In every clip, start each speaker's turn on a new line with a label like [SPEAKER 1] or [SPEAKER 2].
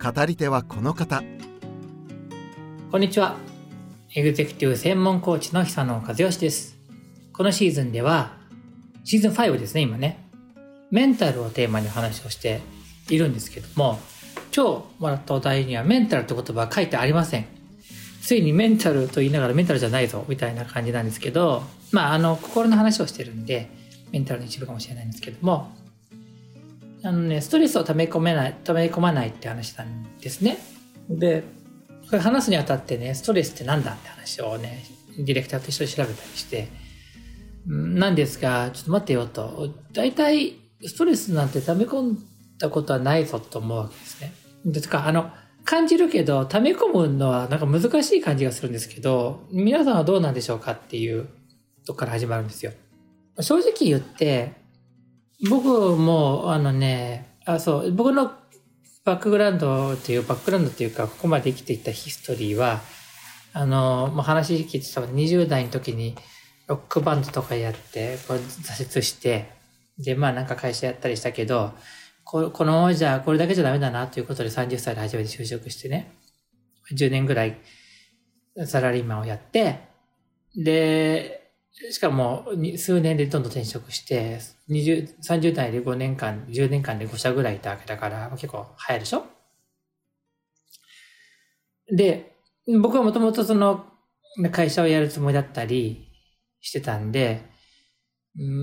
[SPEAKER 1] 語り手はこの方。
[SPEAKER 2] こんにちは。エグゼクティブ専門コーチの久野和義です。このシーズンではシーズン5ですね今ね。メンタルをテーマに話をしているんですけども今日もらったお題にはメンタルって言葉は書いてありません。ついにメンタルと言いながらメンタルじゃないぞみたいな感じなんですけどまああの心の話をしてるんでメンタルの一部かもしれないんですけどもあのね、ストレスを溜め込めない、溜め込まないって話なんですね。で、これ話すにあたってね、ストレスって何だって話をね、ディレクターと一緒に調べたりして、なんですが、ちょっと待ってよと、大体ストレスなんて溜め込んだことはないぞと思うわけですね。ですから、あの、感じるけど、溜め込むのはなんか難しい感じがするんですけど、皆さんはどうなんでしょうかっていうとこから始まるんですよ。正直言って、僕も、あのね、あ、そう、僕のバックグラウンドっていう、バックグラウンドっていうか、ここまで生きていたヒストリーは、あの、もう話聞いてた20代の時にロックバンドとかやって、こう挫折して、で、まあなんか会社やったりしたけど、ここのままじゃこれだけじゃダメだなということで30歳で初めて就職してね、10年ぐらいサラリーマンをやって、で、しかも数年でどんどん転職して、20、30代で5年間、10年間で5社ぐらいいたわけだから、結構早いでしょ？で、僕はもともとその会社をやるつもりだったりしてたんで、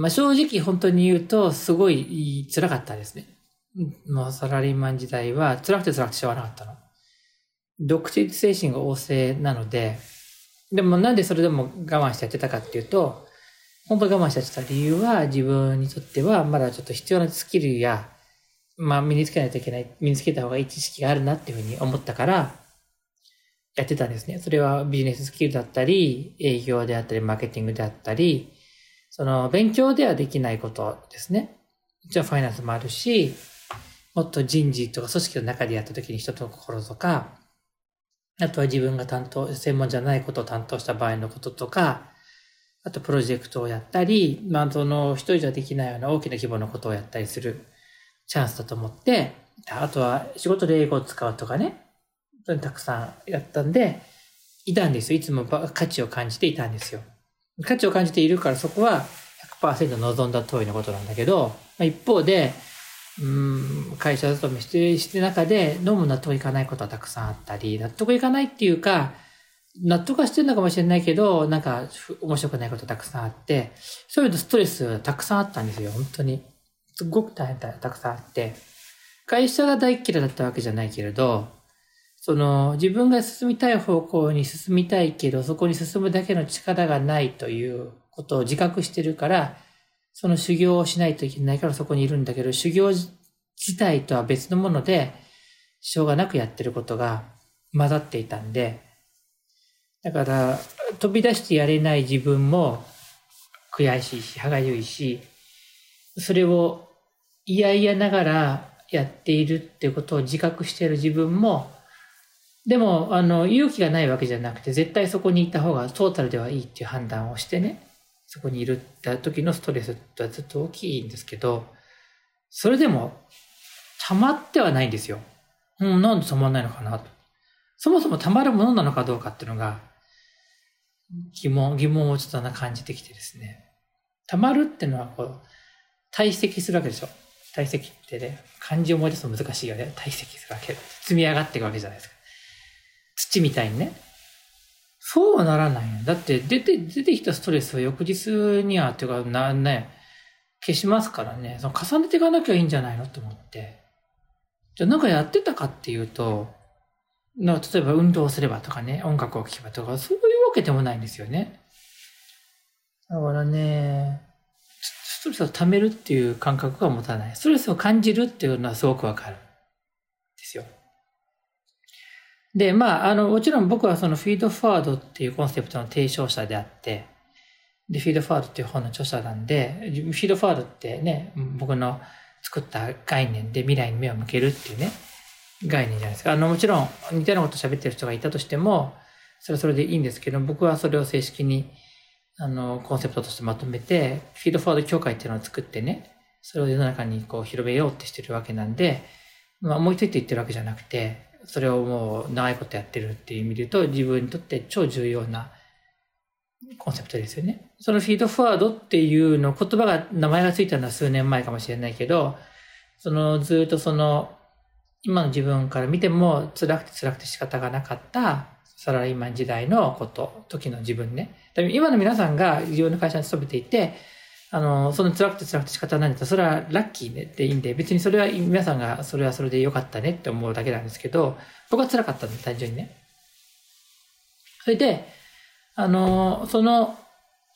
[SPEAKER 2] まあ、正直本当に言うとすごい辛かったですね。もうサラリーマン時代は辛くて辛くてしょうがなかったの。独立精神が旺盛なので、でもなんでそれでも我慢してやってたかっていうと、本当我慢してやってた理由は自分にとってはまだちょっと必要なスキルや、まあ身につけないといけない、身につけた方がいい知識があるなっていうふうに思ったから、やってたんですね。それはビジネススキルだったり、営業であったり、マーケティングであったり、その勉強ではできないことですね。じゃあファイナンスもあるし、もっと人事とか組織の中でやった時に人との心とか、あとは自分が担当、専門じゃないことを担当した場合のこととか、あとプロジェクトをやったり、まあ、その一人じゃできないような大きな規模のことをやったりするチャンスだと思って、あとは仕事で英語を使うとかね、たくさんやったんで、いたんですよ。いつも価値を感じていたんですよ。価値を感じているからそこは100%望んだ通りのことなんだけど、一方で、うん会社勤めしてして中でどうも納得いかないことはたくさんあったり、納得いかないっていうか、納得はしてるのかもしれないけど、なんか面白くないことたくさんあって、そういうストレスたくさんあったんですよ、本当に。すごく大変だ、たくさんあって。会社が大嫌いだったわけじゃないけれど、その自分が進みたい方向に進みたいけど、そこに進むだけの力がないということを自覚してるから、その修行をしないといけないからそこにいるんだけど、修行自体とは別のもので、しょうがなくやってることが混ざっていたんで、だから、飛び出してやれない自分も悔しいし、歯がゆいし、それを嫌々ながらやっているっていうことを自覚している自分も、でも、あの、勇気がないわけじゃなくて、絶対そこにいた方がトータルではいいっていう判断をしてね、そこにいるった時のストレスってずっと大きいんですけど、それでも、溜まってはないんですよ。うん、なんで溜まんないのかなと。そもそも溜まるものなのかどうかっていうのが、疑問、疑問をちょっとな感じてきてですね。溜まるっていうのは、こう、堆積するわけでしょ。堆積ってね、漢字を思い出すの難しいよね。堆積するわけ。積み上がっていくわけじゃないですか。土みたいにね。そうはならない。だって出て、出てきたストレスは翌日には、っていうか、な、ね、消しますからね、その重ねていかなきゃいいんじゃないのと思って。じゃあなんかやってたかっていうと、な例えば運動すればとかね、音楽を聴けばとか、そういうわけでもないんですよね。だからね、ストレスを溜めるっていう感覚が持たない。ストレスを感じるっていうのはすごくわかる。ですよ。で、まあ、あの、もちろん僕はそのフィードフォワードっていうコンセプトの提唱者であって、で、フィードフォワードっていう本の著者なんで、フィードフォワードってね、僕の作った概念で未来に目を向けるっていうね、概念じゃないですか。あの、もちろん似たようなこと喋ってる人がいたとしても、それはそれでいいんですけど、僕はそれを正式に、あの、コンセプトとしてまとめて、フィードフォワード協会っていうのを作ってね、それを世の中にこう広めようってしてるわけなんで、まあ、思いついて言ってるわけじゃなくて、それをもう長いことやってるっていう意味で言うと、自分にとって超重要なコンセプトですよね。そのフィードフォワードっていうの言葉が、名前がついたのは数年前かもしれないけど、そのずっとその、今の自分から見ても辛くて辛くて仕方がなかったサラリーマン時代のこと、時の自分ね。今の皆さんが自分の会社に勤めていて、あの、その辛くて辛くて仕方ないんだったら、それはラッキーねっていいんで、別にそれは皆さんがそれはそれで良かったねって思うだけなんですけど、僕は辛かったんで、単純にね。それで、あの、その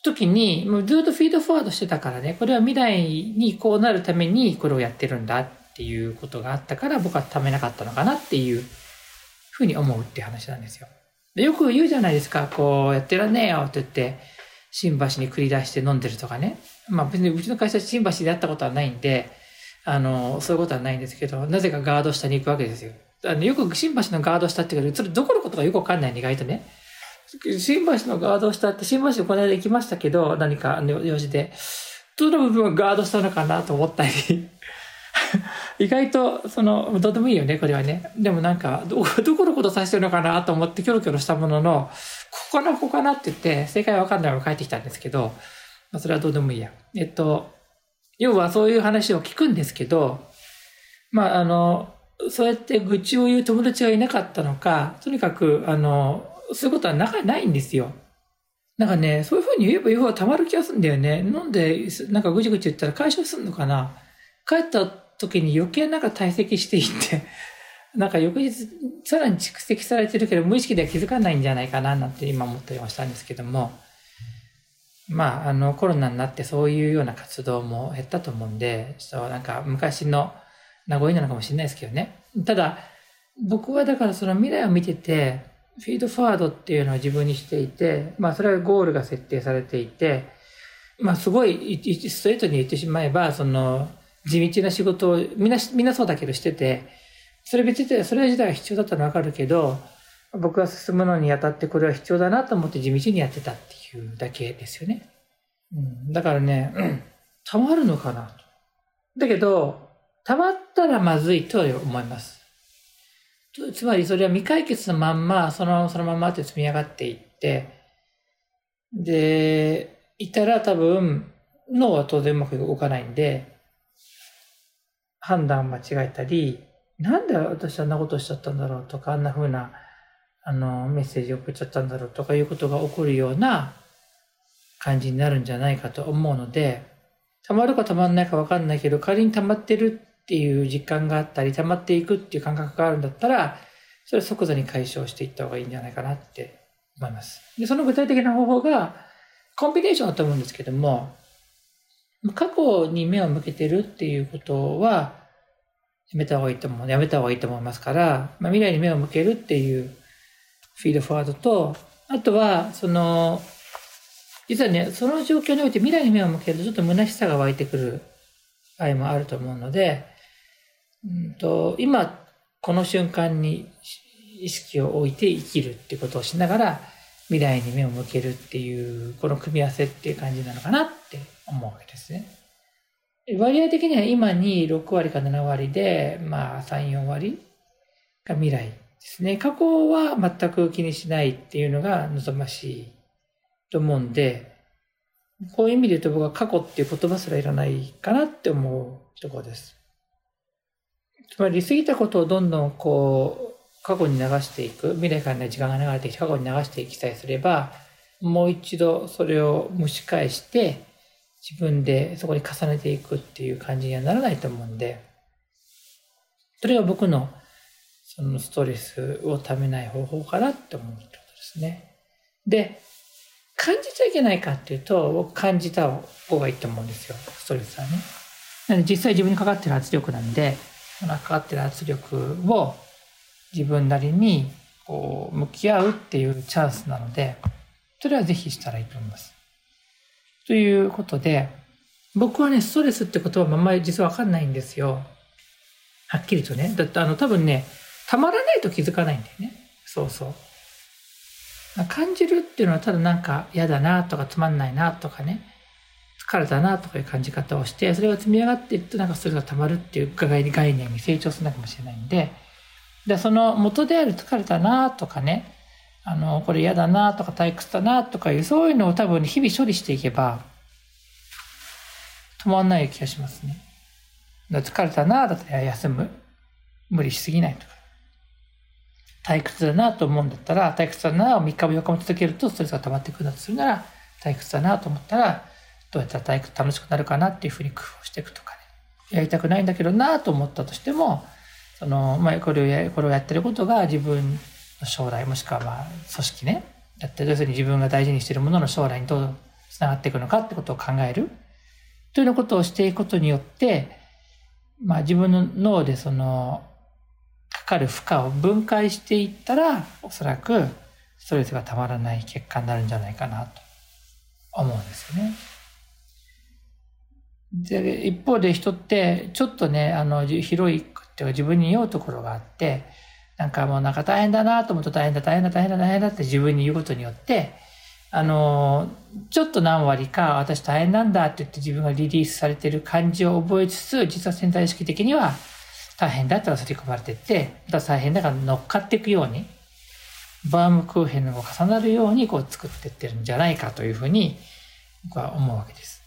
[SPEAKER 2] 時に、もうずっとフィードフォワードしてたからね、これは未来にこうなるためにこれをやってるんだっていうことがあったから、僕はためなかったのかなっていうふうに思うっていう話なんですよ。でよく言うじゃないですか、こうやってらんねえよって言って、新橋に繰り出して飲んでるとかね。まあ別にうちの会社新橋で会ったことはないんで、あの、そういうことはないんですけど、なぜかガード下に行くわけですよ。あのよく新橋のガード下って言うけど、それどこのことかよくわかんないね、意外とね。新橋のガード下って、新橋この間行きましたけど、何か用事で、どの部分をガードしたのかなと思ったり 意外と、その、どうでもいいよね、これはね。でもなんか、ど、どこのこと指してるのかなと思ってキョロキョロしたものの、ここかな、ここかなって言って、正解わかんないまま帰ってきたんですけど、まあ、それはどうでもいいや。えっと、要はそういう話を聞くんですけど、まあ、あの、そうやって愚痴を言う友達がいなかったのか、とにかく、あの、そういうことはなかないんですよ。なんかね、そういうふうに言えば言う方がたまる気がするんだよね。飲んで、なんかぐちぐち言ったら解消するのかな帰った時に余計なんか堆積していって、なんか翌日さらに蓄積されてるけど無意識では気づかないんじゃないかななんて今思ったりはしたんですけども、まあ、あのコロナになってそういうような活動も減ったと思うんで、そうなんか昔の名残なのかもしれないですけどね。ただ、僕はだからその未来を見てて、フィードフォワードっていうのは自分にしていて、まあそれはゴールが設定されていて、まあすごいストレートに言ってしまえば、その地道な仕事をみんな、みんなそうだけどしてて、それ別に、それ自体は必要だったのわかるけど、僕は進むのにあたってこれは必要だなと思って地道にやってたっていうだけですよね。うん、だからね、たまるのかなと。だけど、たまったらまずいとは思います。つまりそれは未解決のまんま、そのままそのままって積み上がっていって、で、いたら多分、脳は当然うまく動かないんで、判断間違えたり、なんで私あんなことしちゃったんだろうとか、あんな風な、あの、メッセージ送っちゃったんだろうとかいうことが起こるような感じになるんじゃないかと思うので、溜まるか溜まんないかわかんないけど、仮に溜まってるっていう実感があったり、溜まっていくっていう感覚があるんだったら、それは即座に解消していった方がいいんじゃないかなって思います。で、その具体的な方法が、コンビネーションだと思うんですけども、過去に目を向けてるっていうことは、やめた方がいいと思う。やめた方がいいと思いますから、まあ、未来に目を向けるっていうフィードフォワードと、あとは、その、実はね、その状況において未来に目を向けるとちょっと虚しさが湧いてくる場合もあると思うので、うんと、今、この瞬間に意識を置いて生きるってことをしながら、未来に目を向けるっていう、この組み合わせっていう感じなのかなって思うわけですね。割合的には今に6割か7割で、まあ3、4割が未来ですね。過去は全く気にしないっていうのが望ましいと思うんで、こういう意味で言うと僕は過去っていう言葉すらいらないかなって思うところです。つまり過ぎたことをどんどんこう、過去に流していく、未来からね、時間が流れてきて過去に流していきさえすれば、もう一度それを蒸し返して、自分でそこに重ねていくっていう感じにはならないと思うんで、それが僕のそのストレスをためない方法かなって思うってことですね。で、感じちゃいけないかっていうと、僕感じた方がいいと思うんですよ、ストレスはね。なので実際自分にかかってる圧力なんで、そのかかってる圧力を自分なりにこう、向き合うっていうチャンスなので、それはぜひしたらいいと思います。ということで、僕はね、ストレスって言葉もあんまり実はわかんないんですよ。はっきりとね。だってあの多分ね、たまらないと気づかないんだよね。そうそう。感じるっていうのはただなんか嫌だなとかつまんないなとかね、疲れたなとかいう感じ方をして、それが積み上がっていってなんかそれが溜まるっていう概念に成長するのかもしれないんで、で、その元である疲れたなとかね、あの、これ嫌だなとか退屈だなとかいう、そういうのを多分日々処理していけば、止まんない気がしますね。疲れたなだったら休む。無理しすぎないとか。退屈だなと思うんだったら、退屈だなを3日も4日も続けるとストレスが溜まってくるんだとするなら、退屈だなと思ったら、どうやったら退屈楽しくなるかなっていうふうに工夫していくとかね。やりたくないんだけどなと思ったとしても、その、まあ、これをや、これをやってることが自分の将来、もしくはまあ、組織ね、だって要するに自分が大事にしてるものの将来にどうつながっていくのかってことを考える。というようなことをしていくことによって、まあ自分の脳でその、かかる負荷を分解していったら、おそらくストレスがたまらない結果になるんじゃないかなと思うんですよね。で、一方で人って、ちょっとね、あの、広いっていうか自分に酔うところがあって、なんかもうなんか大変だなと思うと大変だ、大変だ、大変だ、大変だって自分に言うことによって、あの、ちょっと何割か私大変なんだって言って自分がリリースされてる感じを覚えつつ、実は潜在意識的には大変だったら刷り込まれてって、また大変だから乗っかっていくように、バームクーヘンが重なるようにこう作っていってるんじゃないかというふうに僕は思うわけです。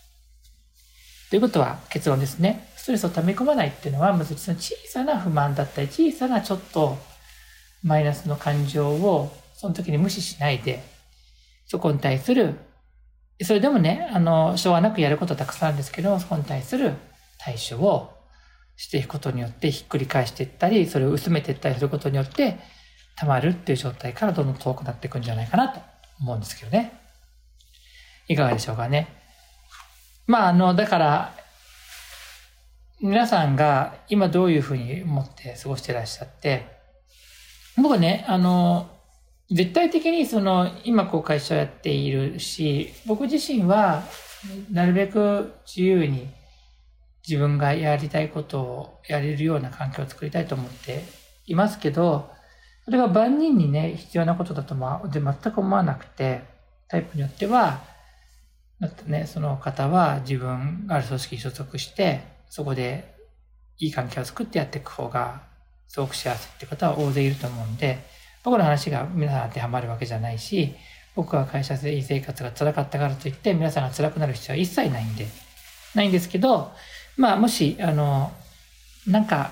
[SPEAKER 2] ということは結論ですね。ストレスを溜め込まないっていうのは、まずその小さな不満だったり、小さなちょっとマイナスの感情をその時に無視しないで、そこに対する、それでもね、あの、しょうがなくやることはたくさんあるんですけど、そこに対する対処をしていくことによってひっくり返していったり、それを薄めていったりすることによって、溜まるっていう状態からどんどん遠くなっていくんじゃないかなと思うんですけどね。いかがでしょうかね。まあ、あの、だから、皆さんが今どういうふうに思って過ごしてらっしゃって、僕ね、あの、絶対的にその、今こう会社をやっているし、僕自身は、なるべく自由に自分がやりたいことをやれるような環境を作りたいと思っていますけど、それが万人にね、必要なことだとまで全く思わなくて、タイプによっては、だってね、その方は自分がある組織に所属して、そこでいい関係を作ってやっていく方が、すごく幸せって方は大勢いると思うんで、僕の話が皆さん当てはまるわけじゃないし、僕は会社生活が辛かったからといって皆さんが辛くなる必要は一切ないんで、ないんですけど、まあもし、あの、なんか、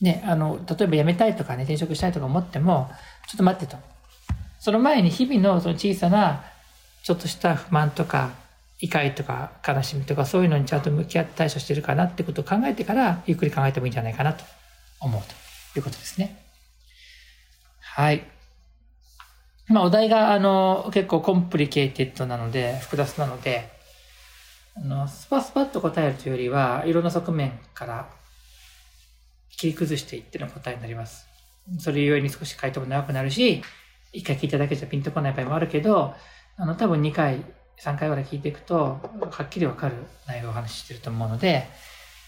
[SPEAKER 2] ね、あの、例えば辞めたいとかね、転職したいとか思っても、ちょっと待ってと。その前に日々のその小さな、ちょっとした不満とか、怒りとか悲しみとかそういうのにちゃんと向き合って対処してるかなってことを考えてから、ゆっくり考えてもいいんじゃないかなと思うということですね。はい。まあ、お題が、あの、結構 complicated なので、複雑なので、あの、スパスパッと答えるというよりは、いろんな側面から切り崩していっての答えになります。それゆえに少し回答も長くなるし、一回聞いただけじゃピンとこない場合もあるけど、あの、多分2回、3回ぐらい聞いていくと、はっきりわかる内容をお話ししてると思うので、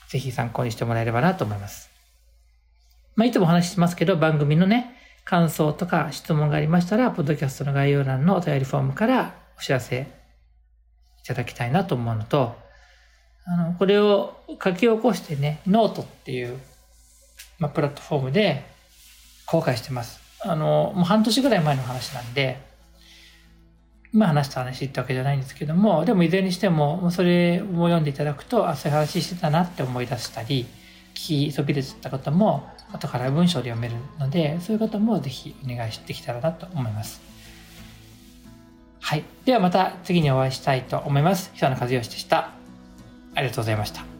[SPEAKER 2] ぜひ参考にしてもらえればなと思います。まあ、いつもお話ししますけど、番組のね、感想とか質問がありましたら、ポッドキャストの概要欄のお便りフォームからお知らせただきたいなと思うのと、あの、これを書き起こしてね、ノートっていう、まあ、プラットフォームで公開してます。あの、もう半年ぐらい前の話なんで、今話した話ってわけじゃないんですけども、でもいずれにしても、それを読んでいただくと、あ、そういう話してたなって思い出したり、聞きそびれてた方も、後から文章で読めるので、そういう方もぜひお願いしてきたらなと思います。はい。ではまた次にお会いしたいと思います。久野和義でした。ありがとうございました。